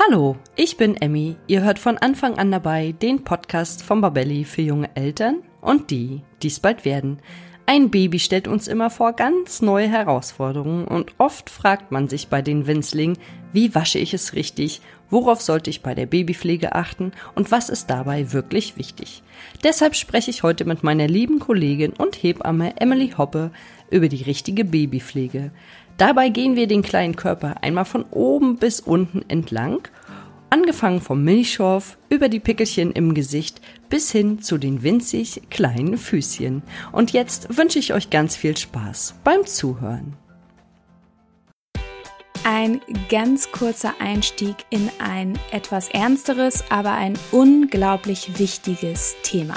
Hallo, ich bin Emmy. Ihr hört von Anfang an dabei den Podcast von Babelli für junge Eltern und die, die es bald werden. Ein Baby stellt uns immer vor ganz neue Herausforderungen und oft fragt man sich bei den Winzlingen, wie wasche ich es richtig, worauf sollte ich bei der Babypflege achten und was ist dabei wirklich wichtig. Deshalb spreche ich heute mit meiner lieben Kollegin und Hebamme Emily Hoppe über die richtige Babypflege. Dabei gehen wir den kleinen Körper einmal von oben bis unten entlang, angefangen vom Milchschorf über die Pickelchen im Gesicht bis hin zu den winzig kleinen Füßchen. Und jetzt wünsche ich euch ganz viel Spaß beim Zuhören. Ein ganz kurzer Einstieg in ein etwas ernsteres, aber ein unglaublich wichtiges Thema.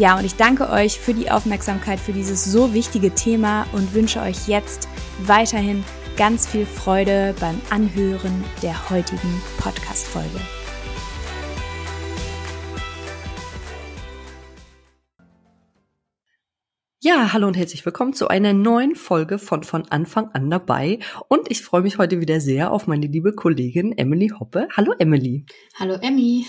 Ja, und ich danke euch für die Aufmerksamkeit für dieses so wichtige Thema und wünsche euch jetzt weiterhin ganz viel Freude beim Anhören der heutigen Podcast-Folge. Ja, hallo und herzlich willkommen zu einer neuen Folge von von Anfang an dabei. Und ich freue mich heute wieder sehr auf meine liebe Kollegin Emily Hoppe. Hallo Emily. Hallo Emmy.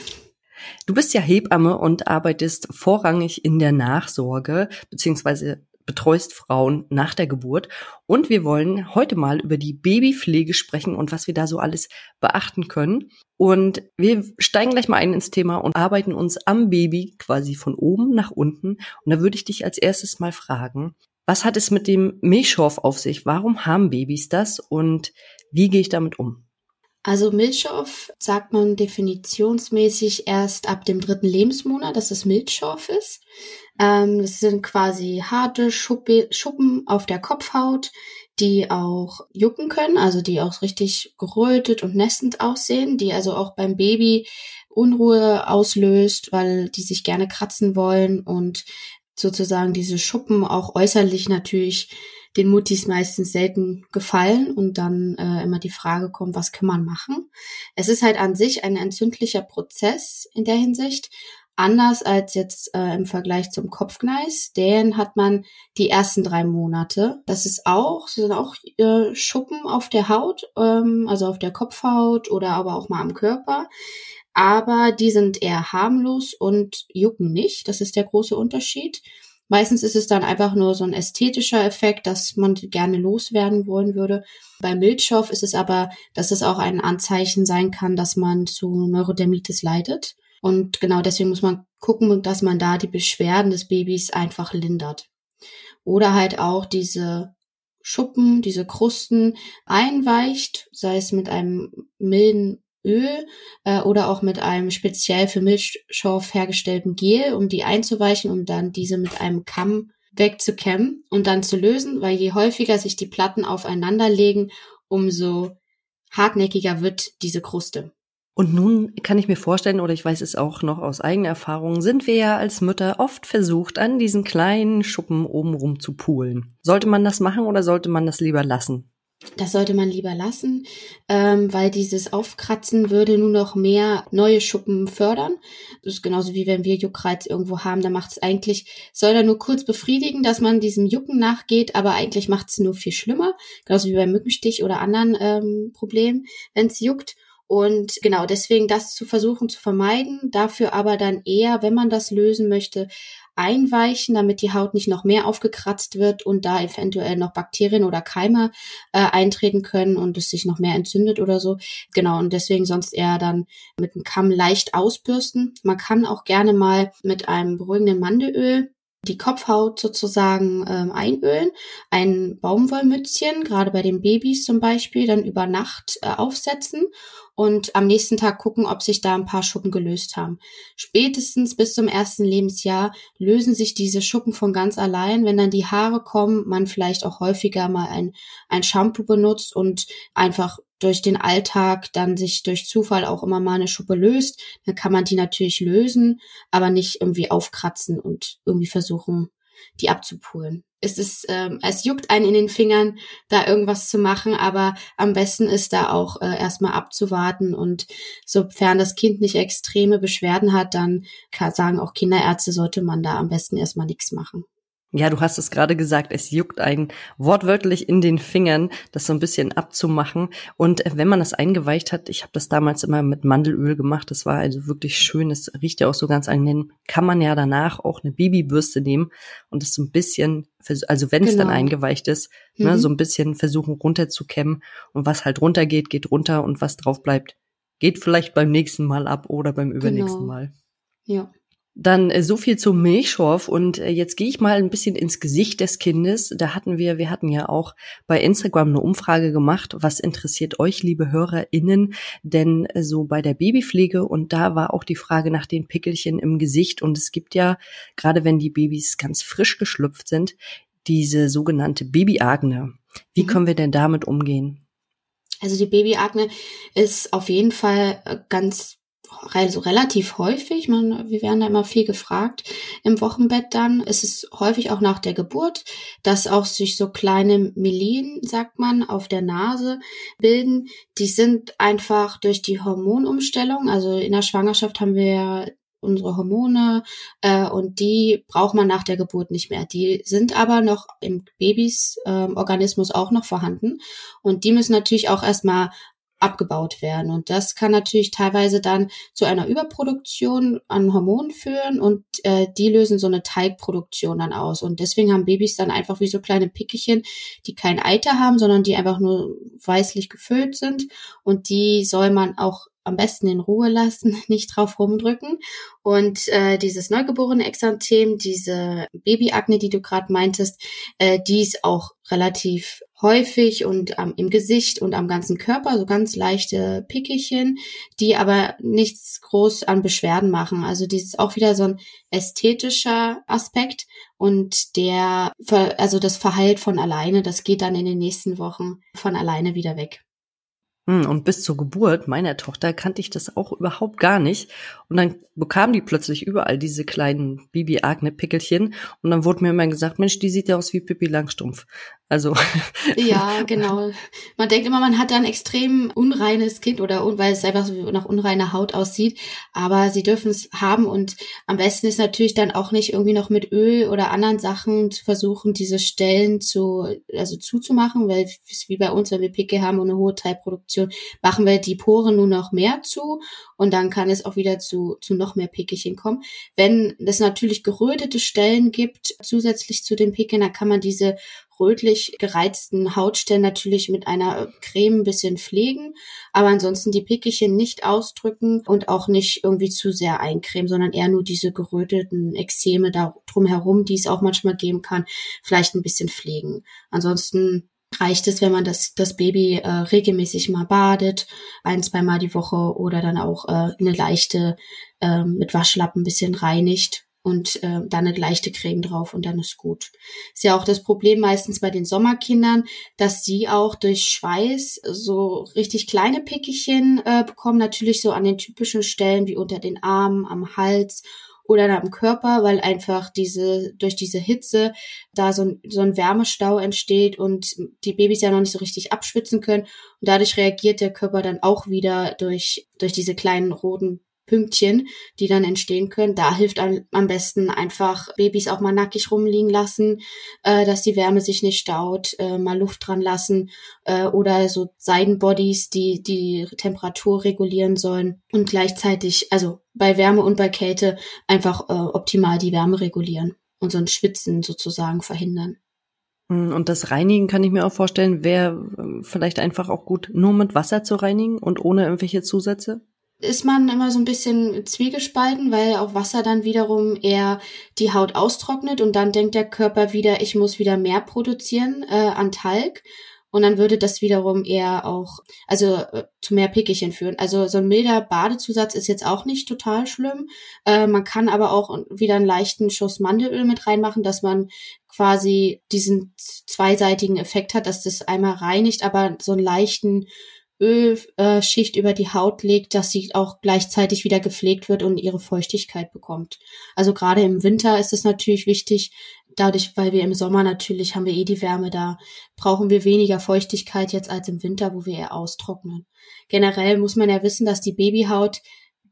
Du bist ja Hebamme und arbeitest vorrangig in der Nachsorge beziehungsweise betreust Frauen nach der Geburt. Und wir wollen heute mal über die Babypflege sprechen und was wir da so alles beachten können. Und wir steigen gleich mal ein ins Thema und arbeiten uns am Baby quasi von oben nach unten. Und da würde ich dich als erstes mal fragen, was hat es mit dem Milchschorf auf sich? Warum haben Babys das und wie gehe ich damit um? Also Milchschorf sagt man definitionsmäßig erst ab dem dritten Lebensmonat, dass es Milchschorf ist. Ähm, das sind quasi harte Schuppe, Schuppen auf der Kopfhaut, die auch jucken können, also die auch richtig gerötet und nässend aussehen, die also auch beim Baby Unruhe auslöst, weil die sich gerne kratzen wollen und sozusagen diese Schuppen auch äußerlich natürlich den Muttis meistens selten gefallen und dann äh, immer die Frage kommt, was kann man machen? Es ist halt an sich ein entzündlicher Prozess in der Hinsicht, anders als jetzt äh, im Vergleich zum Kopfgneis. Den hat man die ersten drei Monate. Das ist auch, das sind auch äh, Schuppen auf der Haut, ähm, also auf der Kopfhaut oder aber auch mal am Körper. Aber die sind eher harmlos und jucken nicht. Das ist der große Unterschied. Meistens ist es dann einfach nur so ein ästhetischer Effekt, dass man gerne loswerden wollen würde. Bei Milchschorf ist es aber, dass es auch ein Anzeichen sein kann, dass man zu Neurodermitis leidet. Und genau deswegen muss man gucken, dass man da die Beschwerden des Babys einfach lindert. Oder halt auch diese Schuppen, diese Krusten einweicht, sei es mit einem milden Öl äh, oder auch mit einem speziell für Milchschorf hergestellten Gel, um die einzuweichen, um dann diese mit einem Kamm wegzukämmen und dann zu lösen, weil je häufiger sich die Platten aufeinander legen, umso hartnäckiger wird diese Kruste. Und nun kann ich mir vorstellen, oder ich weiß es auch noch aus eigener Erfahrung, sind wir ja als Mütter oft versucht, an diesen kleinen Schuppen obenrum zu poolen. Sollte man das machen oder sollte man das lieber lassen? Das sollte man lieber lassen, ähm, weil dieses Aufkratzen würde nur noch mehr neue Schuppen fördern. Das ist genauso wie wenn wir Juckreiz irgendwo haben, da macht es eigentlich, soll er nur kurz befriedigen, dass man diesem Jucken nachgeht, aber eigentlich macht es nur viel schlimmer. Genauso wie beim Mückenstich oder anderen ähm, Problemen, wenn es juckt. Und genau deswegen das zu versuchen zu vermeiden, dafür aber dann eher, wenn man das lösen möchte, einweichen, damit die Haut nicht noch mehr aufgekratzt wird und da eventuell noch Bakterien oder Keime äh, eintreten können und es sich noch mehr entzündet oder so. Genau, und deswegen sonst eher dann mit einem Kamm leicht ausbürsten. Man kann auch gerne mal mit einem beruhigenden Mandelöl die Kopfhaut sozusagen ähm, einölen, ein Baumwollmützchen, gerade bei den Babys zum Beispiel, dann über Nacht äh, aufsetzen und am nächsten Tag gucken, ob sich da ein paar Schuppen gelöst haben. Spätestens bis zum ersten Lebensjahr lösen sich diese Schuppen von ganz allein. Wenn dann die Haare kommen, man vielleicht auch häufiger mal ein, ein Shampoo benutzt und einfach durch den Alltag dann sich durch Zufall auch immer mal eine Schuppe löst, dann kann man die natürlich lösen, aber nicht irgendwie aufkratzen und irgendwie versuchen, die abzupulen. Es ist, ähm, es juckt einen in den Fingern, da irgendwas zu machen, aber am besten ist da auch äh, erstmal abzuwarten und sofern das Kind nicht extreme Beschwerden hat, dann kann, sagen auch Kinderärzte, sollte man da am besten erstmal nichts machen. Ja, du hast es gerade gesagt, es juckt einen wortwörtlich in den Fingern, das so ein bisschen abzumachen. Und wenn man das eingeweicht hat, ich habe das damals immer mit Mandelöl gemacht, das war also wirklich schön, es riecht ja auch so ganz angenehm, kann man ja danach auch eine Babybürste nehmen und das so ein bisschen, also wenn es genau. dann eingeweicht ist, ne, mhm. ne, so ein bisschen versuchen runterzukämmen. Und was halt runtergeht, geht runter und was drauf bleibt, geht vielleicht beim nächsten Mal ab oder beim übernächsten genau. Mal. Ja. Dann äh, so viel zum Milchschorf und äh, jetzt gehe ich mal ein bisschen ins Gesicht des Kindes. Da hatten wir, wir hatten ja auch bei Instagram eine Umfrage gemacht, was interessiert euch, liebe HörerInnen, denn äh, so bei der Babypflege und da war auch die Frage nach den Pickelchen im Gesicht und es gibt ja, gerade wenn die Babys ganz frisch geschlüpft sind, diese sogenannte Babyakne. Wie mhm. können wir denn damit umgehen? Also die Babyakne ist auf jeden Fall ganz also relativ häufig. Man, wir werden da immer viel gefragt im Wochenbett dann. Es ist häufig auch nach der Geburt, dass auch sich so kleine Melien, sagt man, auf der Nase bilden. Die sind einfach durch die Hormonumstellung. Also in der Schwangerschaft haben wir ja unsere Hormone äh, und die braucht man nach der Geburt nicht mehr. Die sind aber noch im Babys äh, Organismus auch noch vorhanden und die müssen natürlich auch erstmal abgebaut werden. Und das kann natürlich teilweise dann zu einer Überproduktion an Hormonen führen und äh, die lösen so eine Teigproduktion dann aus. Und deswegen haben Babys dann einfach wie so kleine Pickelchen, die kein Eiter haben, sondern die einfach nur weißlich gefüllt sind. Und die soll man auch am besten in Ruhe lassen, nicht drauf rumdrücken. Und äh, dieses neugeborene Exanthem, diese Babyakne, die du gerade meintest, äh, die ist auch relativ häufig und ähm, im Gesicht und am ganzen Körper, so ganz leichte Pickelchen, die aber nichts groß an Beschwerden machen. Also dies ist auch wieder so ein ästhetischer Aspekt und der, also das verheilt von alleine, das geht dann in den nächsten Wochen von alleine wieder weg. Hm, und bis zur Geburt meiner Tochter kannte ich das auch überhaupt gar nicht. Und dann bekam die plötzlich überall diese kleinen Bibi-Agne-Pickelchen. Und dann wurde mir immer gesagt, Mensch, die sieht ja aus wie Pippi Langstrumpf. Also. Ja, genau. Man denkt immer, man hat da ein extrem unreines Kind oder weil es einfach so nach unreiner Haut aussieht. Aber sie dürfen es haben und am besten ist natürlich dann auch nicht irgendwie noch mit Öl oder anderen Sachen zu versuchen, diese Stellen zu, also zuzumachen, weil es wie bei uns, wenn wir Pickel haben und eine hohe Teilproduktion, machen wir die Poren nur noch mehr zu und dann kann es auch wieder zu, zu noch mehr Pickelchen kommen. Wenn es natürlich gerötete Stellen gibt, zusätzlich zu den Pickeln, dann kann man diese rötlich gereizten Hautstellen natürlich mit einer Creme ein bisschen pflegen, aber ansonsten die Pickelchen nicht ausdrücken und auch nicht irgendwie zu sehr eincremen, sondern eher nur diese geröteten Ekzeme da drumherum, die es auch manchmal geben kann, vielleicht ein bisschen pflegen. Ansonsten reicht es, wenn man das, das Baby äh, regelmäßig mal badet, ein, zweimal die Woche oder dann auch äh, eine leichte äh, mit Waschlappen ein bisschen reinigt und äh, dann eine leichte Creme drauf und dann ist gut. Ist ja auch das Problem meistens bei den Sommerkindern, dass sie auch durch Schweiß so richtig kleine Pickelchen äh, bekommen, natürlich so an den typischen Stellen wie unter den Armen, am Hals oder am Körper, weil einfach diese durch diese Hitze da so ein, so ein Wärmestau entsteht und die Babys ja noch nicht so richtig abschwitzen können. Und dadurch reagiert der Körper dann auch wieder durch durch diese kleinen roten Pünktchen, die dann entstehen können. Da hilft am besten einfach Babys auch mal nackig rumliegen lassen, äh, dass die Wärme sich nicht staut, äh, mal Luft dran lassen äh, oder so Seidenbodies, die die Temperatur regulieren sollen und gleichzeitig, also bei Wärme und bei Kälte einfach äh, optimal die Wärme regulieren und so ein Schwitzen sozusagen verhindern. Hm, und das Reinigen kann ich mir auch vorstellen, wäre äh, vielleicht einfach auch gut, nur mit Wasser zu reinigen und ohne irgendwelche Zusätze? Ist man immer so ein bisschen zwiegespalten, weil auch Wasser dann wiederum eher die Haut austrocknet und dann denkt der Körper wieder, ich muss wieder mehr produzieren äh, an Talg. Und dann würde das wiederum eher auch, also äh, zu mehr Pickelchen führen. Also so ein milder Badezusatz ist jetzt auch nicht total schlimm. Äh, man kann aber auch wieder einen leichten Schuss Mandelöl mit reinmachen, dass man quasi diesen zweiseitigen Effekt hat, dass das einmal reinigt, aber so einen leichten Ölschicht über die Haut legt, dass sie auch gleichzeitig wieder gepflegt wird und ihre Feuchtigkeit bekommt. Also gerade im Winter ist es natürlich wichtig, dadurch, weil wir im Sommer natürlich haben wir eh die Wärme da, brauchen wir weniger Feuchtigkeit jetzt als im Winter, wo wir eher austrocknen. Generell muss man ja wissen, dass die Babyhaut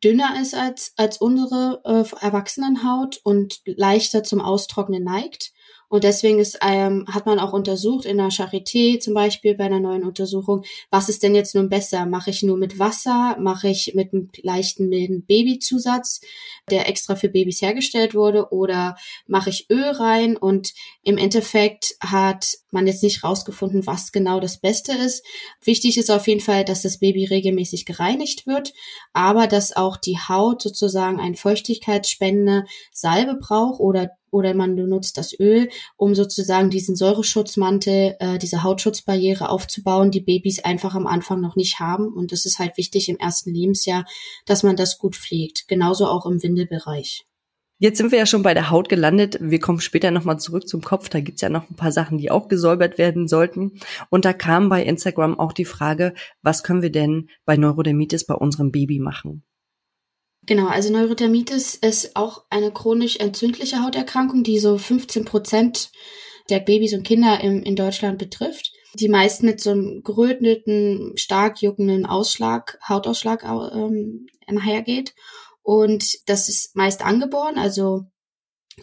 dünner ist als, als unsere äh, Erwachsenenhaut und leichter zum Austrocknen neigt. Und deswegen ist, ähm, hat man auch untersucht in der Charité zum Beispiel bei einer neuen Untersuchung, was ist denn jetzt nun besser? Mache ich nur mit Wasser? Mache ich mit einem leichten milden Babyzusatz, der extra für Babys hergestellt wurde? Oder mache ich Öl rein? Und im Endeffekt hat man jetzt nicht rausgefunden, was genau das Beste ist. Wichtig ist auf jeden Fall, dass das Baby regelmäßig gereinigt wird, aber dass auch die Haut sozusagen ein feuchtigkeitsspendende Salbe braucht oder oder man benutzt das Öl, um sozusagen diesen Säureschutzmantel, äh, diese Hautschutzbarriere aufzubauen, die Babys einfach am Anfang noch nicht haben. Und es ist halt wichtig im ersten Lebensjahr, dass man das gut pflegt. Genauso auch im Windelbereich. Jetzt sind wir ja schon bei der Haut gelandet. Wir kommen später nochmal zurück zum Kopf. Da gibt's ja noch ein paar Sachen, die auch gesäubert werden sollten. Und da kam bei Instagram auch die Frage, was können wir denn bei Neurodermitis bei unserem Baby machen? Genau, also Neurodermitis ist auch eine chronisch entzündliche Hauterkrankung, die so 15 Prozent der Babys und Kinder im, in Deutschland betrifft. Die meisten mit so einem geröteten, stark juckenden Ausschlag, Hautausschlag ähm, einhergeht. Und das ist meist angeboren, also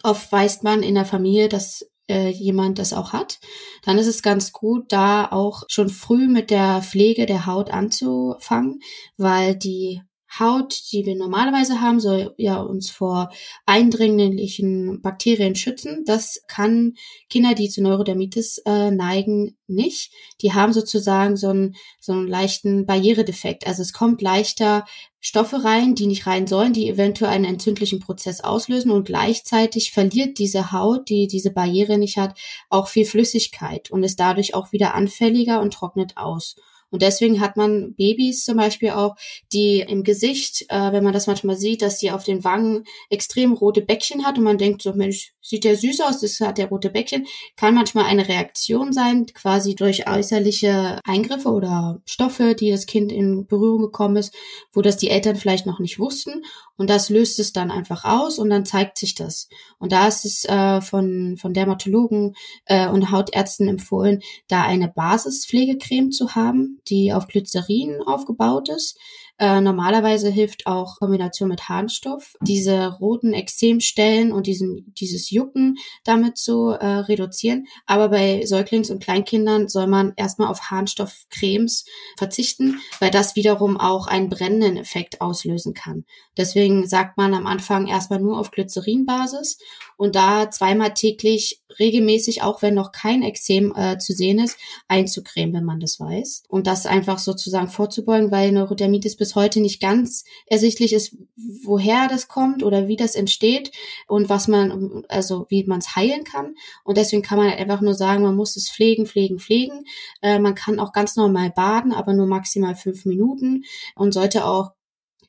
oft weiß man in der Familie, dass äh, jemand das auch hat, dann ist es ganz gut, da auch schon früh mit der Pflege der Haut anzufangen, weil die Haut, die wir normalerweise haben, soll ja uns vor eindringlichen Bakterien schützen. Das kann Kinder, die zu Neurodermitis äh, neigen, nicht. Die haben sozusagen so einen, so einen leichten Barrieredefekt. Also es kommt leichter Stoffe rein, die nicht rein sollen, die eventuell einen entzündlichen Prozess auslösen und gleichzeitig verliert diese Haut, die diese Barriere nicht hat, auch viel Flüssigkeit und ist dadurch auch wieder anfälliger und trocknet aus. Und deswegen hat man Babys zum Beispiel auch, die im Gesicht, äh, wenn man das manchmal sieht, dass die auf den Wangen extrem rote Bäckchen hat und man denkt so, Mensch, sieht der süß aus, das hat der rote Bäckchen, kann manchmal eine Reaktion sein, quasi durch äußerliche Eingriffe oder Stoffe, die das Kind in Berührung gekommen ist, wo das die Eltern vielleicht noch nicht wussten und das löst es dann einfach aus und dann zeigt sich das. Und da ist es äh, von, von Dermatologen äh, und Hautärzten empfohlen, da eine Basispflegecreme zu haben, die auf Glycerin aufgebaut ist. Äh, normalerweise hilft auch Kombination mit Harnstoff, diese roten Extremstellen und diesen, dieses Jucken damit zu äh, reduzieren. Aber bei Säuglings- und Kleinkindern soll man erstmal auf Harnstoffcremes verzichten, weil das wiederum auch einen brennenden Effekt auslösen kann. Deswegen sagt man am Anfang erstmal nur auf Glycerinbasis und da zweimal täglich regelmäßig, auch wenn noch kein Ekzem äh, zu sehen ist, einzucremen, wenn man das weiß. Und das einfach sozusagen vorzubeugen, weil Neurodermitis bis heute nicht ganz ersichtlich ist, woher das kommt oder wie das entsteht und was man, also wie man es heilen kann. Und deswegen kann man einfach nur sagen, man muss es pflegen, pflegen, pflegen. Äh, man kann auch ganz normal baden, aber nur maximal fünf Minuten und sollte auch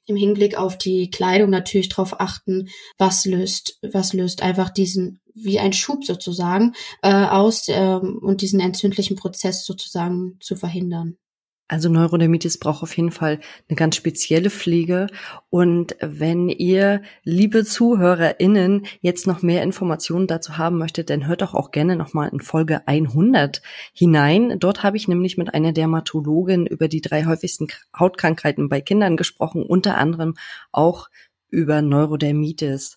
im Hinblick auf die Kleidung natürlich darauf achten, was löst, was löst einfach diesen wie ein Schub sozusagen äh, aus ähm, und diesen entzündlichen Prozess sozusagen zu verhindern. Also Neurodermitis braucht auf jeden Fall eine ganz spezielle Pflege. Und wenn ihr, liebe ZuhörerInnen, jetzt noch mehr Informationen dazu haben möchtet, dann hört doch auch gerne nochmal in Folge 100 hinein. Dort habe ich nämlich mit einer Dermatologin über die drei häufigsten Hautkrankheiten bei Kindern gesprochen, unter anderem auch über Neurodermitis.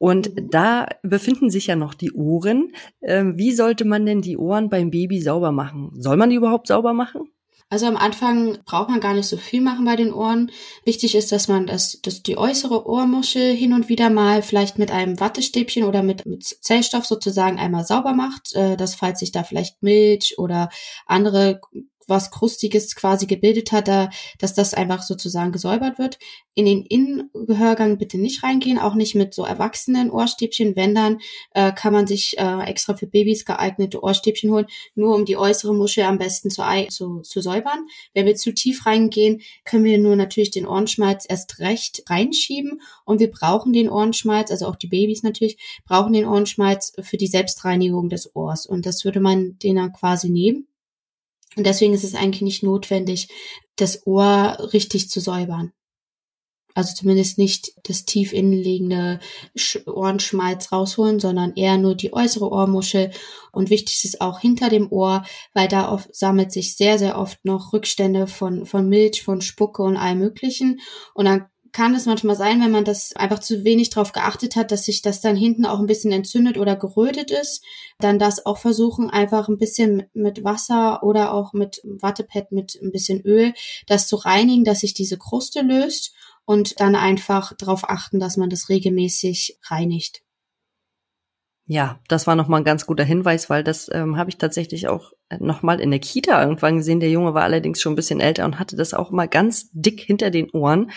Und da befinden sich ja noch die Ohren. Ähm, wie sollte man denn die Ohren beim Baby sauber machen? Soll man die überhaupt sauber machen? Also am Anfang braucht man gar nicht so viel machen bei den Ohren. Wichtig ist, dass man das, dass die äußere Ohrmuschel hin und wieder mal vielleicht mit einem Wattestäbchen oder mit, mit Zellstoff sozusagen einmal sauber macht, äh, dass falls sich da vielleicht Milch oder andere was Krustiges quasi gebildet hat, da, dass das einfach sozusagen gesäubert wird. In den Innengehörgang bitte nicht reingehen, auch nicht mit so erwachsenen Ohrstäbchen. Wenn dann, äh, kann man sich äh, extra für Babys geeignete Ohrstäbchen holen, nur um die äußere Muschel am besten zu, zu, zu säubern. Wenn wir zu tief reingehen, können wir nur natürlich den Ohrenschmalz erst recht reinschieben und wir brauchen den Ohrenschmalz, also auch die Babys natürlich, brauchen den Ohrenschmalz für die Selbstreinigung des Ohrs und das würde man den dann quasi nehmen und deswegen ist es eigentlich nicht notwendig, das Ohr richtig zu säubern. Also zumindest nicht das tief innenliegende Ohrenschmalz rausholen, sondern eher nur die äußere Ohrmuschel. Und wichtig ist auch hinter dem Ohr, weil da oft, sammelt sich sehr, sehr oft noch Rückstände von, von Milch, von Spucke und allem Möglichen. Und dann kann es manchmal sein, wenn man das einfach zu wenig drauf geachtet hat, dass sich das dann hinten auch ein bisschen entzündet oder gerötet ist, dann das auch versuchen, einfach ein bisschen mit Wasser oder auch mit Wattepad mit ein bisschen Öl, das zu reinigen, dass sich diese Kruste löst und dann einfach darauf achten, dass man das regelmäßig reinigt. Ja, das war nochmal ein ganz guter Hinweis, weil das ähm, habe ich tatsächlich auch nochmal in der Kita irgendwann gesehen. Der Junge war allerdings schon ein bisschen älter und hatte das auch mal ganz dick hinter den Ohren.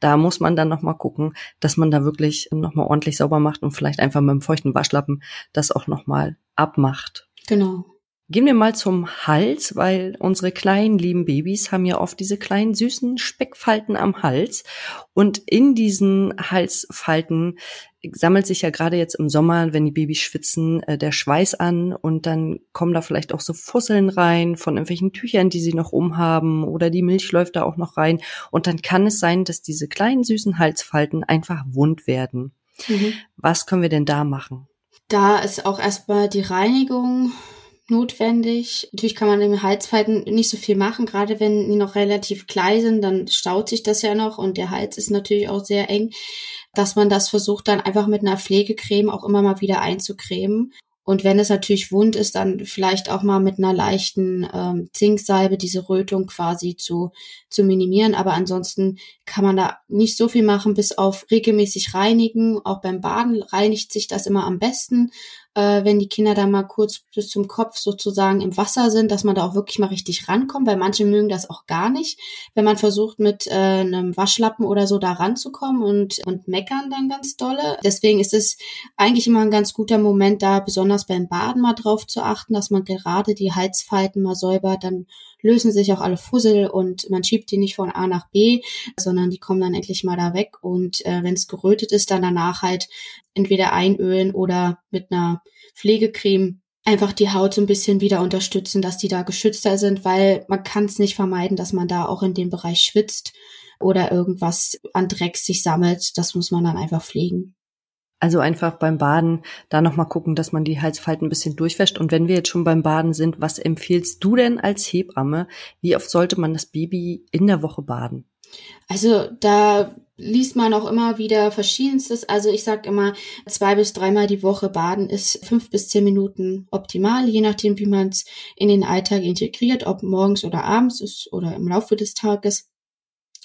Da muss man dann nochmal gucken, dass man da wirklich nochmal ordentlich sauber macht und vielleicht einfach mit einem feuchten Waschlappen das auch nochmal abmacht. Genau. Gehen wir mal zum Hals, weil unsere kleinen lieben Babys haben ja oft diese kleinen süßen Speckfalten am Hals. Und in diesen Halsfalten sammelt sich ja gerade jetzt im Sommer, wenn die Babys schwitzen, äh, der Schweiß an und dann kommen da vielleicht auch so Fusseln rein von irgendwelchen Tüchern, die sie noch umhaben oder die Milch läuft da auch noch rein. Und dann kann es sein, dass diese kleinen süßen Halsfalten einfach wund werden. Mhm. Was können wir denn da machen? Da ist auch erstmal die Reinigung notwendig. Natürlich kann man im Halsfalten nicht so viel machen, gerade wenn die noch relativ klein sind, dann staut sich das ja noch und der Hals ist natürlich auch sehr eng, dass man das versucht dann einfach mit einer Pflegecreme auch immer mal wieder einzucremen. Und wenn es natürlich wund ist, dann vielleicht auch mal mit einer leichten ähm, Zinksalbe diese Rötung quasi zu, zu minimieren. Aber ansonsten kann man da nicht so viel machen, bis auf regelmäßig reinigen. Auch beim Baden reinigt sich das immer am besten äh, wenn die Kinder da mal kurz bis zum Kopf sozusagen im Wasser sind, dass man da auch wirklich mal richtig rankommt, weil manche mögen das auch gar nicht, wenn man versucht mit äh, einem Waschlappen oder so da ranzukommen und, und meckern dann ganz dolle. Deswegen ist es eigentlich immer ein ganz guter Moment da, besonders beim Baden mal drauf zu achten, dass man gerade die Halsfalten mal säubert, dann lösen sich auch alle Fussel und man schiebt die nicht von A nach B, sondern die kommen dann endlich mal da weg. Und äh, wenn es gerötet ist, dann danach halt entweder einölen oder mit einer Pflegecreme einfach die Haut so ein bisschen wieder unterstützen, dass die da geschützter sind, weil man kann es nicht vermeiden, dass man da auch in dem Bereich schwitzt oder irgendwas an Dreck sich sammelt. Das muss man dann einfach pflegen. Also einfach beim Baden da nochmal gucken, dass man die Halsfalten ein bisschen durchwäscht. Und wenn wir jetzt schon beim Baden sind, was empfiehlst du denn als Hebamme? Wie oft sollte man das Baby in der Woche baden? Also da liest man auch immer wieder verschiedenstes. Also ich sage immer, zwei bis dreimal die Woche baden ist fünf bis zehn Minuten optimal, je nachdem, wie man es in den Alltag integriert, ob morgens oder abends ist oder im Laufe des Tages.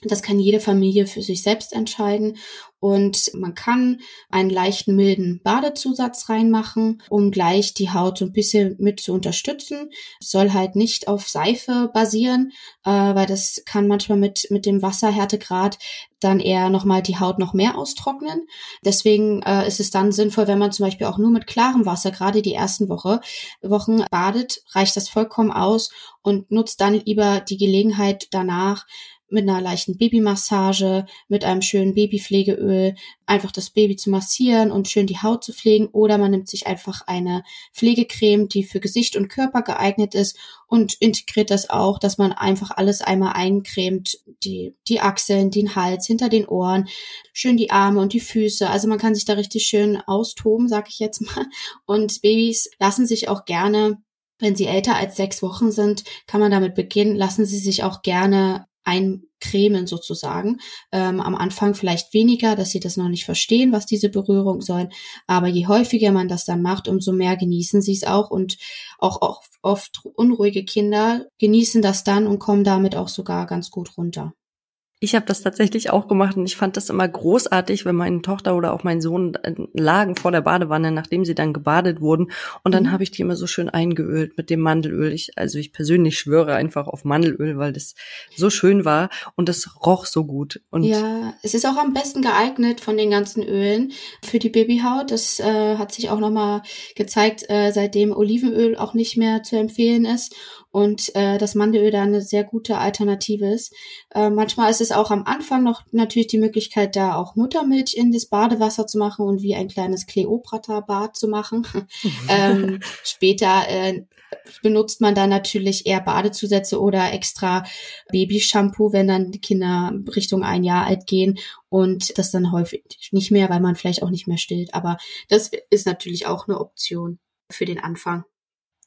Das kann jede Familie für sich selbst entscheiden. Und man kann einen leichten, milden Badezusatz reinmachen, um gleich die Haut so ein bisschen mit zu unterstützen. Es soll halt nicht auf Seife basieren, äh, weil das kann manchmal mit, mit dem Wasserhärtegrad dann eher nochmal die Haut noch mehr austrocknen. Deswegen äh, ist es dann sinnvoll, wenn man zum Beispiel auch nur mit klarem Wasser, gerade die ersten Woche, Wochen badet, reicht das vollkommen aus und nutzt dann lieber die Gelegenheit danach, mit einer leichten Babymassage, mit einem schönen Babypflegeöl einfach das Baby zu massieren und schön die Haut zu pflegen oder man nimmt sich einfach eine Pflegecreme, die für Gesicht und Körper geeignet ist und integriert das auch, dass man einfach alles einmal eincremt, die, die Achseln, den Hals, hinter den Ohren, schön die Arme und die Füße. Also man kann sich da richtig schön austoben, sag ich jetzt mal. Und Babys lassen sich auch gerne wenn sie älter als sechs Wochen sind, kann man damit beginnen. Lassen sie sich auch gerne eincremen sozusagen. Ähm, am Anfang vielleicht weniger, dass sie das noch nicht verstehen, was diese Berührung soll. Aber je häufiger man das dann macht, umso mehr genießen sie es auch und auch, auch oft unruhige Kinder genießen das dann und kommen damit auch sogar ganz gut runter. Ich habe das tatsächlich auch gemacht und ich fand das immer großartig, wenn meine Tochter oder auch mein Sohn äh, lagen vor der Badewanne, nachdem sie dann gebadet wurden. Und dann mhm. habe ich die immer so schön eingeölt mit dem Mandelöl. Ich, also ich persönlich schwöre einfach auf Mandelöl, weil das so schön war und das roch so gut. Und ja, es ist auch am besten geeignet von den ganzen Ölen für die Babyhaut. Das äh, hat sich auch nochmal gezeigt, äh, seitdem Olivenöl auch nicht mehr zu empfehlen ist und äh, das Mandelöl da eine sehr gute Alternative ist. Äh, manchmal ist es auch am Anfang noch natürlich die Möglichkeit, da auch Muttermilch in das Badewasser zu machen und wie ein kleines Kleopatra-Bad zu machen. ähm, später äh, benutzt man dann natürlich eher Badezusätze oder extra Babyshampoo, wenn dann die Kinder Richtung ein Jahr alt gehen und das dann häufig nicht mehr, weil man vielleicht auch nicht mehr stillt. Aber das ist natürlich auch eine Option für den Anfang.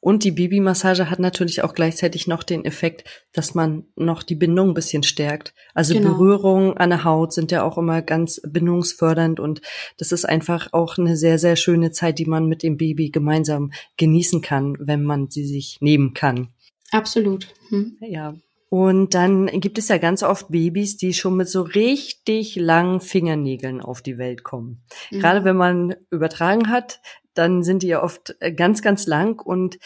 Und die Babymassage hat natürlich auch gleichzeitig noch den Effekt, dass man noch die Bindung ein bisschen stärkt. Also genau. Berührungen an der Haut sind ja auch immer ganz bindungsfördernd und das ist einfach auch eine sehr, sehr schöne Zeit, die man mit dem Baby gemeinsam genießen kann, wenn man sie sich nehmen kann. Absolut. Hm. Ja. Und dann gibt es ja ganz oft Babys, die schon mit so richtig langen Fingernägeln auf die Welt kommen. Mhm. Gerade wenn man übertragen hat, dann sind die ja oft äh, ganz, ganz lang und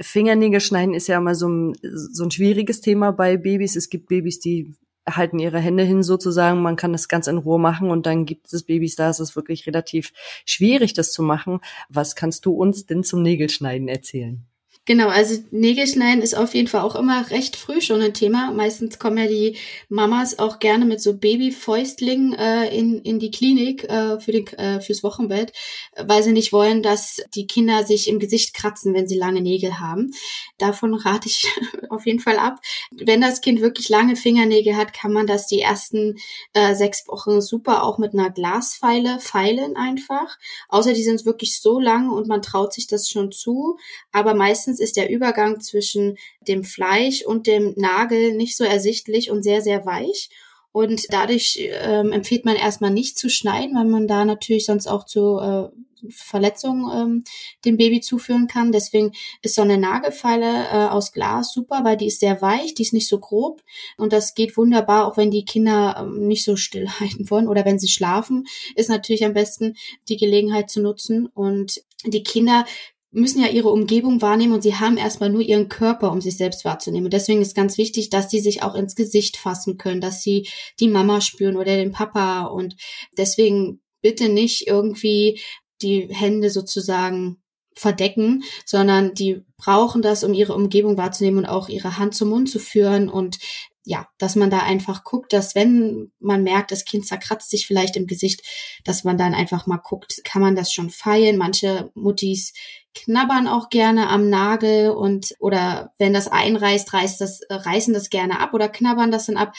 Fingernägel schneiden ist ja immer so ein, so ein schwieriges Thema bei Babys. Es gibt Babys, die halten ihre Hände hin sozusagen, man kann das ganz in Ruhe machen und dann gibt es Babys, da ist es wirklich relativ schwierig, das zu machen. Was kannst du uns denn zum Nägelschneiden erzählen? Genau, also Nägelschneiden ist auf jeden Fall auch immer recht früh schon ein Thema. Meistens kommen ja die Mamas auch gerne mit so Babyfäustlingen äh, in, in die Klinik äh, für den, äh, fürs Wochenbett, weil sie nicht wollen, dass die Kinder sich im Gesicht kratzen, wenn sie lange Nägel haben. Davon rate ich auf jeden Fall ab. Wenn das Kind wirklich lange Fingernägel hat, kann man das die ersten äh, sechs Wochen super auch mit einer Glasfeile feilen einfach. Außer die sind wirklich so lang und man traut sich das schon zu. Aber meistens meistens ist der Übergang zwischen dem Fleisch und dem Nagel nicht so ersichtlich und sehr, sehr weich. Und dadurch ähm, empfiehlt man erstmal nicht zu schneiden, weil man da natürlich sonst auch zu, äh, Verletzungen ähm, dem Baby zuführen kann. Deswegen ist so eine Nagelfeile äh, aus Glas super, weil die ist sehr weich, die ist nicht so grob und das geht wunderbar, auch wenn die Kinder ähm, nicht so stillhalten wollen oder wenn sie schlafen, ist natürlich am besten die Gelegenheit zu nutzen und die Kinder müssen ja ihre Umgebung wahrnehmen und sie haben erstmal nur ihren Körper, um sich selbst wahrzunehmen. Und deswegen ist ganz wichtig, dass die sich auch ins Gesicht fassen können, dass sie die Mama spüren oder den Papa. Und deswegen bitte nicht irgendwie die Hände sozusagen verdecken, sondern die brauchen das, um ihre Umgebung wahrzunehmen und auch ihre Hand zum Mund zu führen und ja, dass man da einfach guckt, dass wenn man merkt, das Kind zerkratzt sich vielleicht im Gesicht, dass man dann einfach mal guckt, kann man das schon feilen? Manche Muttis knabbern auch gerne am Nagel und oder wenn das einreißt, reißt das, äh, reißen das gerne ab oder knabbern das dann ab.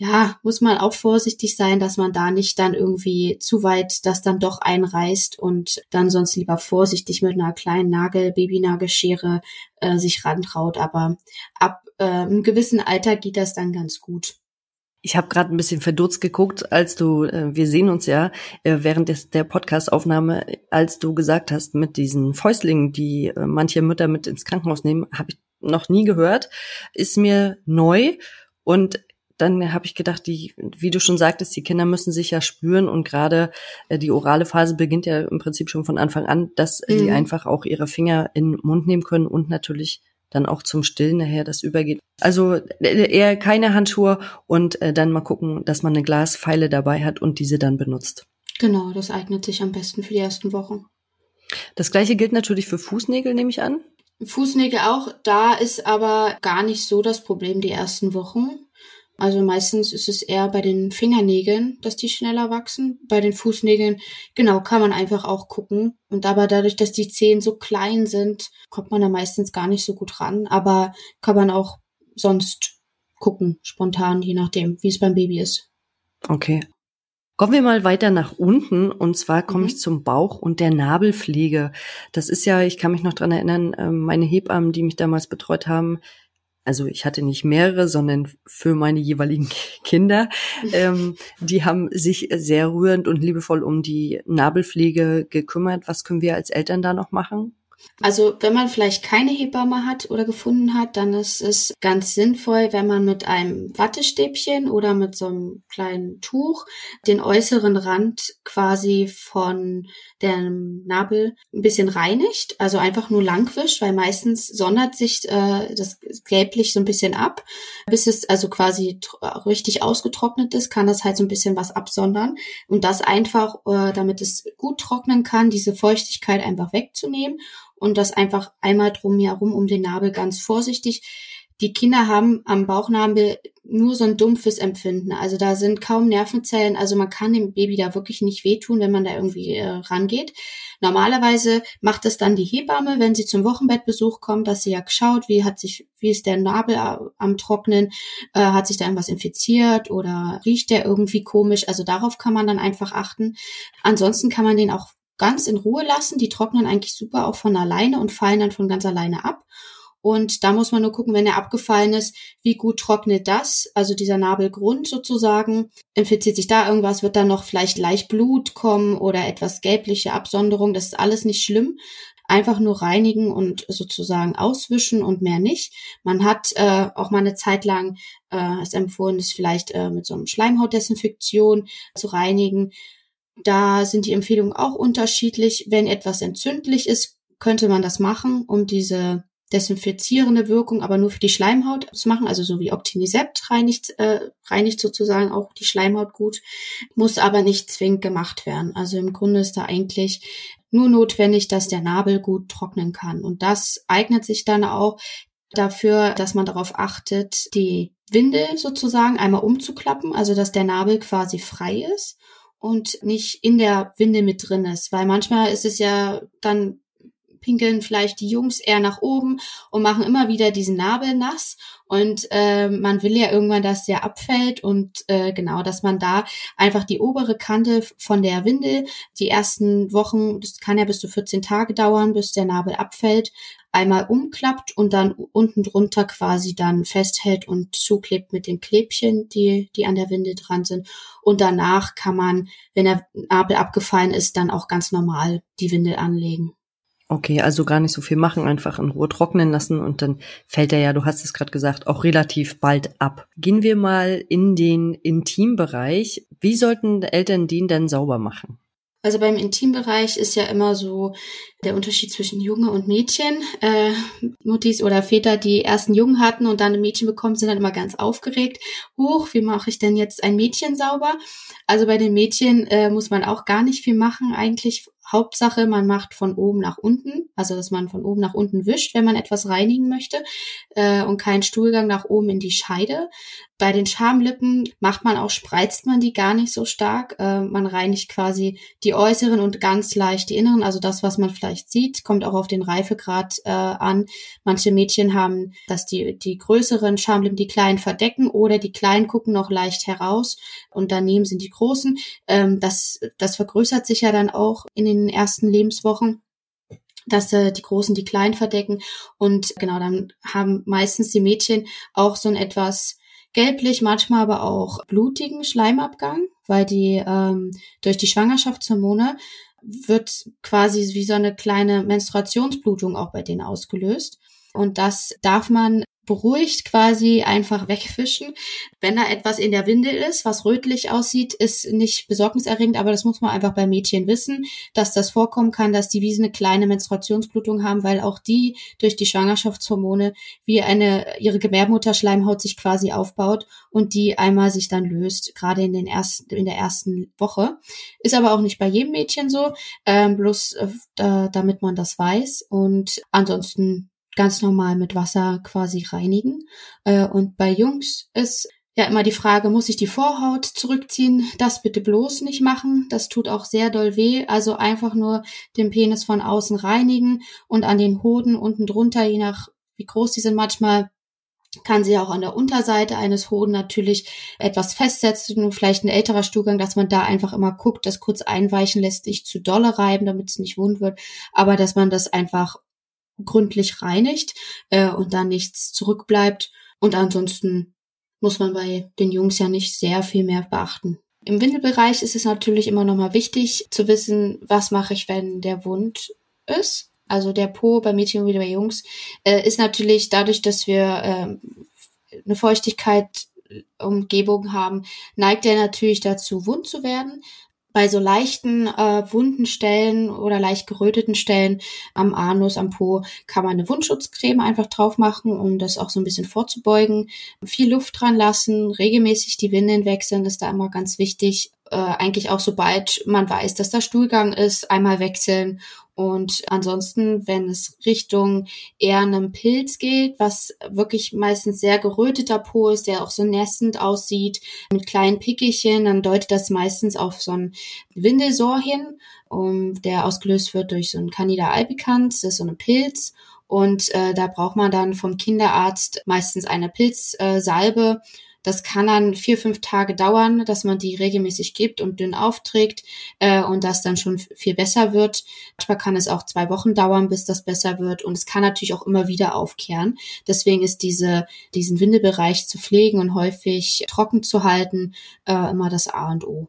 Ja, muss man auch vorsichtig sein, dass man da nicht dann irgendwie zu weit das dann doch einreißt und dann sonst lieber vorsichtig mit einer kleinen Nagel, Babynagelschere äh, sich rantraut. Aber ab äh, einem gewissen Alter geht das dann ganz gut. Ich habe gerade ein bisschen verdutzt geguckt, als du, äh, wir sehen uns ja äh, während des, der Podcast-Aufnahme, als du gesagt hast, mit diesen Fäustlingen, die äh, manche Mütter mit ins Krankenhaus nehmen, habe ich noch nie gehört, ist mir neu. Und dann habe ich gedacht, die, wie du schon sagtest, die Kinder müssen sich ja spüren. Und gerade äh, die orale Phase beginnt ja im Prinzip schon von Anfang an, dass mhm. die einfach auch ihre Finger in den Mund nehmen können und natürlich dann auch zum Stillen nachher das übergeht. Also äh, eher keine Handschuhe und äh, dann mal gucken, dass man eine Glasfeile dabei hat und diese dann benutzt. Genau, das eignet sich am besten für die ersten Wochen. Das gleiche gilt natürlich für Fußnägel, nehme ich an. Fußnägel auch, da ist aber gar nicht so das Problem die ersten Wochen. Also meistens ist es eher bei den Fingernägeln, dass die schneller wachsen. Bei den Fußnägeln, genau, kann man einfach auch gucken. Und aber dadurch, dass die Zehen so klein sind, kommt man da meistens gar nicht so gut ran. Aber kann man auch sonst gucken, spontan, je nachdem, wie es beim Baby ist. Okay. Kommen wir mal weiter nach unten und zwar komme mhm. ich zum Bauch und der Nabelpflege. Das ist ja, ich kann mich noch dran erinnern, ähm, meine Hebammen, die mich damals betreut haben, also ich hatte nicht mehrere, sondern für meine jeweiligen Kinder, ähm, die haben sich sehr rührend und liebevoll um die Nabelpflege gekümmert. Was können wir als Eltern da noch machen? Also wenn man vielleicht keine Hebamme hat oder gefunden hat, dann ist es ganz sinnvoll, wenn man mit einem Wattestäbchen oder mit so einem kleinen Tuch den äußeren Rand quasi von dem Nabel ein bisschen reinigt, also einfach nur langwischt, weil meistens sondert sich äh, das gelblich so ein bisschen ab, bis es also quasi richtig ausgetrocknet ist, kann das halt so ein bisschen was absondern. Und das einfach, äh, damit es gut trocknen kann, diese Feuchtigkeit einfach wegzunehmen und das einfach einmal drum herum um den Nabel ganz vorsichtig. Die Kinder haben am Bauchnabel nur so ein dumpfes Empfinden. Also da sind kaum Nervenzellen. Also man kann dem Baby da wirklich nicht wehtun, wenn man da irgendwie äh, rangeht. Normalerweise macht es dann die Hebamme, wenn sie zum Wochenbettbesuch kommt, dass sie ja schaut, wie hat sich, wie ist der Nabel am Trocknen, äh, hat sich da irgendwas infiziert oder riecht der irgendwie komisch. Also darauf kann man dann einfach achten. Ansonsten kann man den auch ganz in Ruhe lassen. Die trocknen eigentlich super auch von alleine und fallen dann von ganz alleine ab. Und da muss man nur gucken, wenn er abgefallen ist, wie gut trocknet das, also dieser Nabelgrund sozusagen. Infiziert sich da irgendwas, wird dann noch vielleicht leicht Blut kommen oder etwas gelbliche Absonderung. Das ist alles nicht schlimm. Einfach nur reinigen und sozusagen auswischen und mehr nicht. Man hat äh, auch mal eine Zeit lang äh, es empfohlen, es vielleicht äh, mit so einem Schleimhautdesinfektion zu reinigen. Da sind die Empfehlungen auch unterschiedlich. Wenn etwas entzündlich ist, könnte man das machen, um diese desinfizierende Wirkung, aber nur für die Schleimhaut zu machen, also so wie Optimisept reinigt, äh, reinigt sozusagen auch die Schleimhaut gut, muss aber nicht zwingend gemacht werden. Also im Grunde ist da eigentlich nur notwendig, dass der Nabel gut trocknen kann. Und das eignet sich dann auch dafür, dass man darauf achtet, die Winde sozusagen einmal umzuklappen, also dass der Nabel quasi frei ist und nicht in der Winde mit drin ist, weil manchmal ist es ja dann pinkeln vielleicht die Jungs eher nach oben und machen immer wieder diesen Nabel nass. Und äh, man will ja irgendwann, dass der abfällt und äh, genau, dass man da einfach die obere Kante von der Windel die ersten Wochen, das kann ja bis zu 14 Tage dauern, bis der Nabel abfällt, einmal umklappt und dann unten drunter quasi dann festhält und zuklebt mit den Klebchen, die, die an der Windel dran sind. Und danach kann man, wenn der Nabel abgefallen ist, dann auch ganz normal die Windel anlegen. Okay, also gar nicht so viel machen, einfach in Ruhe trocknen lassen und dann fällt er ja, du hast es gerade gesagt, auch relativ bald ab. Gehen wir mal in den Intimbereich. Wie sollten Eltern den denn sauber machen? Also beim Intimbereich ist ja immer so der Unterschied zwischen Junge und Mädchen. Äh, Muttis oder Väter, die ersten Jungen hatten und dann ein Mädchen bekommen, sind dann immer ganz aufgeregt. Huch, wie mache ich denn jetzt ein Mädchen sauber? Also bei den Mädchen äh, muss man auch gar nicht viel machen. Eigentlich Hauptsache, man macht von oben nach unten, also dass man von oben nach unten wischt, wenn man etwas reinigen möchte äh, und keinen Stuhlgang nach oben in die Scheide. Bei den Schamlippen macht man auch, spreizt man die gar nicht so stark. Äh, man reinigt quasi die äußeren und ganz leicht die inneren, also das, was man vielleicht sieht, kommt auch auf den Reifegrad äh, an. Manche Mädchen haben, dass die, die größeren Schamlippen die kleinen verdecken oder die kleinen gucken noch leicht heraus und daneben sind die großen. Ähm, das, das vergrößert sich ja dann auch in den ersten Lebenswochen dass äh, die Großen die Kleinen verdecken. Und genau, dann haben meistens die Mädchen auch so ein etwas gelblich, manchmal aber auch blutigen Schleimabgang, weil die ähm, durch die Schwangerschaftshormone wird quasi wie so eine kleine Menstruationsblutung auch bei denen ausgelöst. Und das darf man beruhigt quasi einfach wegfischen. Wenn da etwas in der Windel ist, was rötlich aussieht, ist nicht besorgniserregend, aber das muss man einfach bei Mädchen wissen, dass das vorkommen kann, dass die wie eine kleine Menstruationsblutung haben, weil auch die durch die Schwangerschaftshormone wie eine, ihre Gebärmutterschleimhaut sich quasi aufbaut und die einmal sich dann löst, gerade in den ersten, in der ersten Woche. Ist aber auch nicht bei jedem Mädchen so, ähm, bloß äh, damit man das weiß und ansonsten ganz normal mit Wasser quasi reinigen. Äh, und bei Jungs ist ja immer die Frage, muss ich die Vorhaut zurückziehen? Das bitte bloß nicht machen. Das tut auch sehr doll weh. Also einfach nur den Penis von außen reinigen und an den Hoden unten drunter, je nach wie groß die sind, manchmal kann sie auch an der Unterseite eines Hoden natürlich etwas festsetzen, vielleicht ein älterer Stuhlgang, dass man da einfach immer guckt, das kurz einweichen lässt, nicht zu dolle reiben, damit es nicht wund wird, aber dass man das einfach gründlich reinigt äh, und dann nichts zurückbleibt. Und ansonsten muss man bei den Jungs ja nicht sehr viel mehr beachten. Im Windelbereich ist es natürlich immer noch mal wichtig zu wissen, was mache ich, wenn der Wund ist. Also der Po bei Mädchen wie bei Jungs äh, ist natürlich dadurch, dass wir äh, eine Feuchtigkeit Umgebung haben, neigt er natürlich dazu, wund zu werden bei so leichten äh, wunden Stellen oder leicht geröteten Stellen am Anus, am Po, kann man eine Wundschutzcreme einfach drauf machen, um das auch so ein bisschen vorzubeugen. Viel Luft dran lassen, regelmäßig die Windeln wechseln, ist da immer ganz wichtig. Äh, eigentlich auch sobald man weiß, dass da Stuhlgang ist, einmal wechseln und ansonsten, wenn es Richtung eher einem Pilz geht, was wirklich meistens sehr geröteter Po ist, der auch so nässend aussieht, mit kleinen Pickelchen, dann deutet das meistens auf so ein Windelsor hin, um, der ausgelöst wird durch so ein Candida albicans, das ist so ein Pilz. Und äh, da braucht man dann vom Kinderarzt meistens eine Pilzsalbe, äh, das kann dann vier, fünf Tage dauern, dass man die regelmäßig gibt und dünn aufträgt äh, und das dann schon viel besser wird. Manchmal kann es auch zwei Wochen dauern, bis das besser wird und es kann natürlich auch immer wieder aufkehren. Deswegen ist diese, diesen Windebereich zu pflegen und häufig trocken zu halten äh, immer das A und O.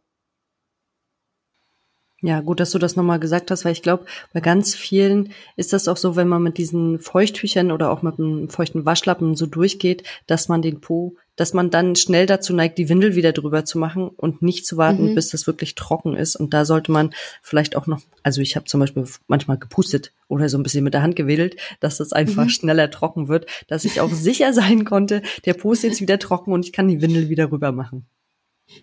Ja, gut, dass du das nochmal gesagt hast, weil ich glaube, bei ganz vielen ist das auch so, wenn man mit diesen Feuchttüchern oder auch mit einem feuchten Waschlappen so durchgeht, dass man den Po, dass man dann schnell dazu neigt, die Windel wieder drüber zu machen und nicht zu warten, mhm. bis das wirklich trocken ist. Und da sollte man vielleicht auch noch, also ich habe zum Beispiel manchmal gepustet oder so ein bisschen mit der Hand gewedelt, dass das einfach mhm. schneller trocken wird, dass ich auch sicher sein konnte, der Po ist jetzt wieder trocken und ich kann die Windel wieder rüber machen.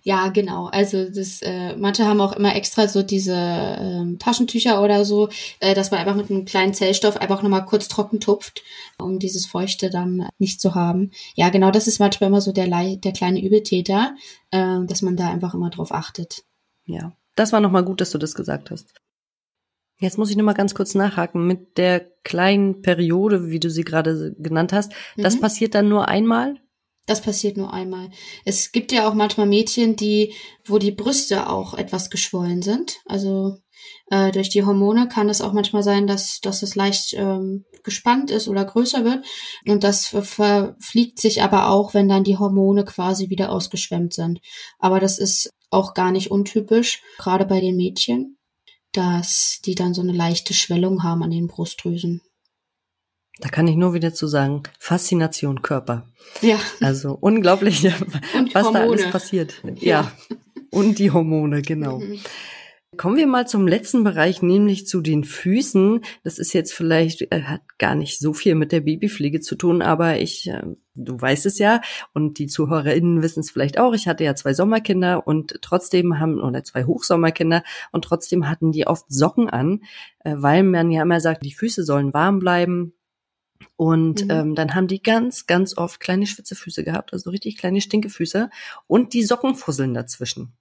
Ja, genau. Also das, äh, manche haben auch immer extra so diese äh, Taschentücher oder so, äh, dass man einfach mit einem kleinen Zellstoff einfach nochmal kurz trocken tupft, um dieses Feuchte dann nicht zu haben. Ja, genau, das ist manchmal immer so der, der kleine Übeltäter, äh, dass man da einfach immer drauf achtet. Ja, das war nochmal gut, dass du das gesagt hast. Jetzt muss ich noch mal ganz kurz nachhaken mit der kleinen Periode, wie du sie gerade genannt hast. Das mhm. passiert dann nur einmal? Das passiert nur einmal. Es gibt ja auch manchmal Mädchen, die, wo die Brüste auch etwas geschwollen sind. Also äh, durch die Hormone kann es auch manchmal sein, dass, dass es leicht ähm, gespannt ist oder größer wird. Und das verfliegt sich aber auch, wenn dann die Hormone quasi wieder ausgeschwemmt sind. Aber das ist auch gar nicht untypisch, gerade bei den Mädchen, dass die dann so eine leichte Schwellung haben an den Brustdrüsen. Da kann ich nur wieder zu sagen, Faszination Körper. Ja. Also unglaublich, was da alles passiert. Ja. ja. Und die Hormone, genau. Mhm. Kommen wir mal zum letzten Bereich, nämlich zu den Füßen. Das ist jetzt vielleicht, äh, hat gar nicht so viel mit der Babypflege zu tun, aber ich, äh, du weißt es ja und die ZuhörerInnen wissen es vielleicht auch. Ich hatte ja zwei Sommerkinder und trotzdem haben, oder zwei Hochsommerkinder und trotzdem hatten die oft Socken an, äh, weil man ja immer sagt, die Füße sollen warm bleiben. Und mhm. ähm, dann haben die ganz, ganz oft kleine Schwitzefüße gehabt, also richtig kleine Stinkefüße und die Socken fusseln dazwischen.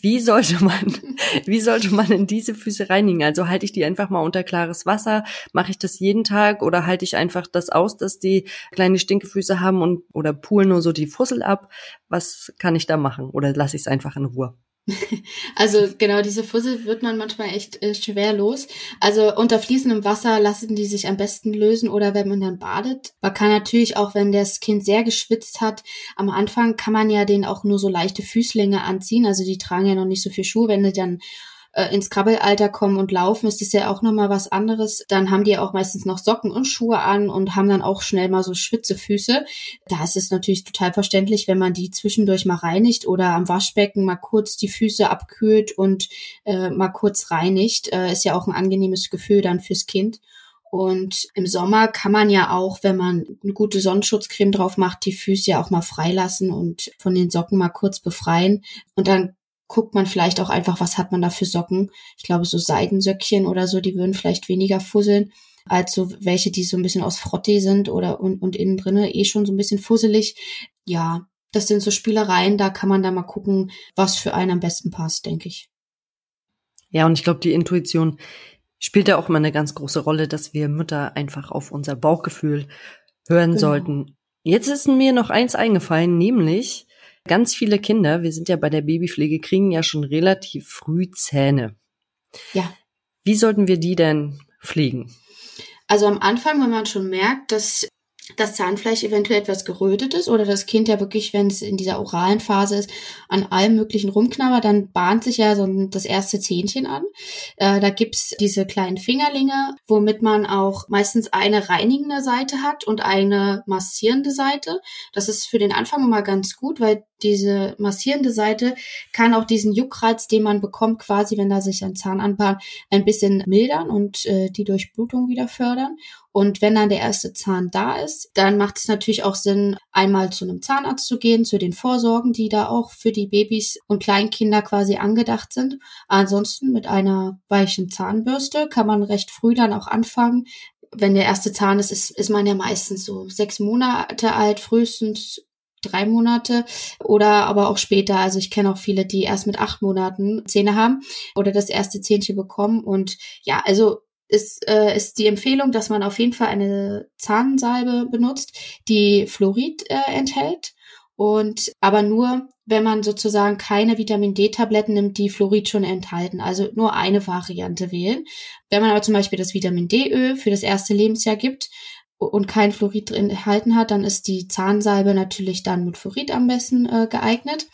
Wie sollte man, wie sollte man denn diese Füße reinigen? Also halte ich die einfach mal unter klares Wasser? Mache ich das jeden Tag oder halte ich einfach das aus, dass die kleine Stinkefüße haben und oder poolen nur so die Fussel ab? Was kann ich da machen? Oder lasse ich es einfach in Ruhe? Also genau, diese Fussel wird man manchmal echt äh, schwer los. Also unter fließendem Wasser lassen die sich am besten lösen oder wenn man dann badet. Man kann natürlich auch, wenn das Kind sehr geschwitzt hat, am Anfang kann man ja den auch nur so leichte Füßlinge anziehen. Also die tragen ja noch nicht so viel Schuhe. Wenn die dann äh, ins Krabbelalter kommen und laufen, ist das ja auch nochmal was anderes. Dann haben die auch meistens noch Socken und Schuhe an und haben dann auch schnell mal so schwitze Füße. Da ist es natürlich total verständlich, wenn man die zwischendurch mal reinigt oder am Waschbecken mal kurz die Füße abkühlt und äh, mal kurz reinigt. Äh, ist ja auch ein angenehmes Gefühl dann fürs Kind. Und im Sommer kann man ja auch, wenn man eine gute Sonnenschutzcreme drauf macht, die Füße ja auch mal freilassen und von den Socken mal kurz befreien. Und dann guckt man vielleicht auch einfach, was hat man da für Socken. Ich glaube, so Seidensöckchen oder so, die würden vielleicht weniger fusseln als so welche, die so ein bisschen aus Frottee sind oder und, und innen drinne eh schon so ein bisschen fusselig. Ja, das sind so Spielereien, da kann man da mal gucken, was für einen am besten passt, denke ich. Ja, und ich glaube, die Intuition spielt da auch immer eine ganz große Rolle, dass wir Mütter einfach auf unser Bauchgefühl hören genau. sollten. Jetzt ist mir noch eins eingefallen, nämlich Ganz viele Kinder, wir sind ja bei der Babypflege, kriegen ja schon relativ früh Zähne. Ja. Wie sollten wir die denn pflegen? Also am Anfang, wenn man schon merkt, dass das Zahnfleisch eventuell etwas gerötet ist oder das Kind ja wirklich, wenn es in dieser oralen Phase ist, an allem möglichen rumknabbert, dann bahnt sich ja so das erste Zähnchen an. Äh, da gibt's diese kleinen Fingerlinge, womit man auch meistens eine reinigende Seite hat und eine massierende Seite. Das ist für den Anfang immer ganz gut, weil diese massierende Seite kann auch diesen Juckreiz, den man bekommt, quasi, wenn da sich ein Zahn anbahnt, ein bisschen mildern und äh, die Durchblutung wieder fördern. Und wenn dann der erste Zahn da ist, dann macht es natürlich auch Sinn, einmal zu einem Zahnarzt zu gehen, zu den Vorsorgen, die da auch für die Babys und Kleinkinder quasi angedacht sind. Ansonsten mit einer weichen Zahnbürste kann man recht früh dann auch anfangen. Wenn der erste Zahn ist, ist, ist man ja meistens so sechs Monate alt, frühestens drei Monate oder aber auch später. Also ich kenne auch viele, die erst mit acht Monaten Zähne haben oder das erste Zähnchen bekommen. Und ja, also ist, äh, ist die Empfehlung, dass man auf jeden Fall eine Zahnsalbe benutzt, die Fluorid äh, enthält. Und aber nur, wenn man sozusagen keine Vitamin D-Tabletten nimmt, die Fluorid schon enthalten. Also nur eine Variante wählen. Wenn man aber zum Beispiel das Vitamin D-Öl für das erste Lebensjahr gibt und kein Fluorid drin enthalten hat, dann ist die Zahnsalbe natürlich dann mit Fluorid am besten äh, geeignet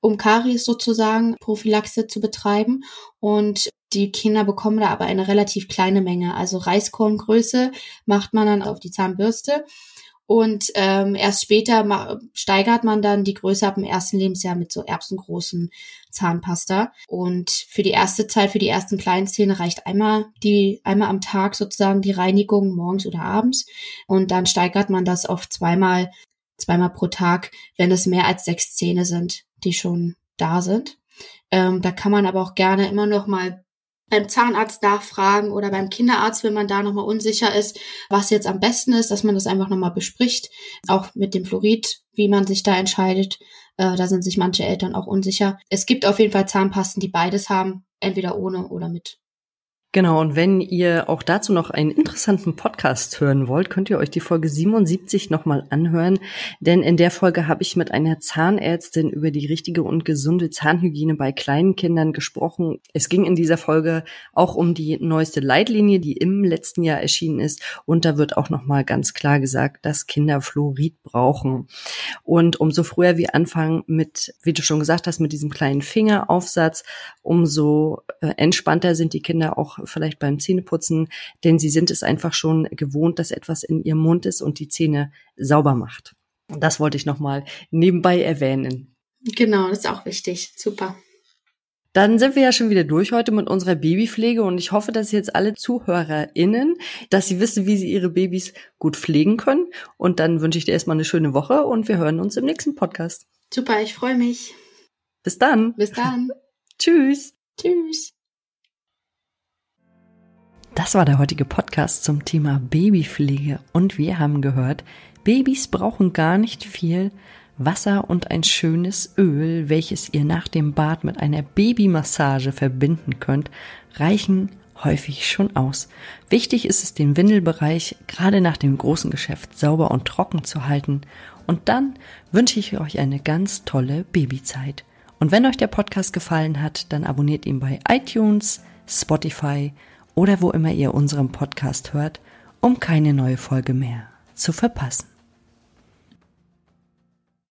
um Karies sozusagen Prophylaxe zu betreiben. Und die Kinder bekommen da aber eine relativ kleine Menge. Also Reiskorngröße macht man dann auf die Zahnbürste. Und ähm, erst später steigert man dann die Größe ab dem ersten Lebensjahr mit so erbsengroßen Zahnpasta. Und für die erste Zeit, für die ersten kleinen Zähne reicht einmal die, einmal am Tag sozusagen die Reinigung morgens oder abends. Und dann steigert man das auf zweimal, zweimal pro Tag, wenn es mehr als sechs Zähne sind, die schon da sind. Ähm, da kann man aber auch gerne immer noch mal beim Zahnarzt nachfragen oder beim Kinderarzt, wenn man da nochmal unsicher ist, was jetzt am besten ist, dass man das einfach nochmal bespricht. Auch mit dem Fluorid, wie man sich da entscheidet. Äh, da sind sich manche Eltern auch unsicher. Es gibt auf jeden Fall Zahnpasten, die beides haben, entweder ohne oder mit. Genau, und wenn ihr auch dazu noch einen interessanten Podcast hören wollt, könnt ihr euch die Folge 77 nochmal anhören, denn in der Folge habe ich mit einer Zahnärztin über die richtige und gesunde Zahnhygiene bei kleinen Kindern gesprochen. Es ging in dieser Folge auch um die neueste Leitlinie, die im letzten Jahr erschienen ist und da wird auch nochmal ganz klar gesagt, dass Kinder Fluorid brauchen. Und umso früher wir anfangen mit, wie du schon gesagt hast, mit diesem kleinen Fingeraufsatz, umso äh, entspannter sind die Kinder auch vielleicht beim Zähneputzen, denn sie sind es einfach schon gewohnt, dass etwas in ihrem Mund ist und die Zähne sauber macht. Das wollte ich nochmal nebenbei erwähnen. Genau, das ist auch wichtig. Super. Dann sind wir ja schon wieder durch heute mit unserer Babypflege und ich hoffe, dass jetzt alle ZuhörerInnen, dass sie wissen, wie sie ihre Babys gut pflegen können. Und dann wünsche ich dir erstmal eine schöne Woche und wir hören uns im nächsten Podcast. Super, ich freue mich. Bis dann. Bis dann. Tschüss. Tschüss. Das war der heutige Podcast zum Thema Babypflege und wir haben gehört, Babys brauchen gar nicht viel Wasser und ein schönes Öl, welches ihr nach dem Bad mit einer Babymassage verbinden könnt, reichen häufig schon aus. Wichtig ist es, den Windelbereich gerade nach dem großen Geschäft sauber und trocken zu halten. Und dann wünsche ich euch eine ganz tolle Babyzeit. Und wenn euch der Podcast gefallen hat, dann abonniert ihn bei iTunes, Spotify oder wo immer ihr unseren Podcast hört, um keine neue Folge mehr zu verpassen.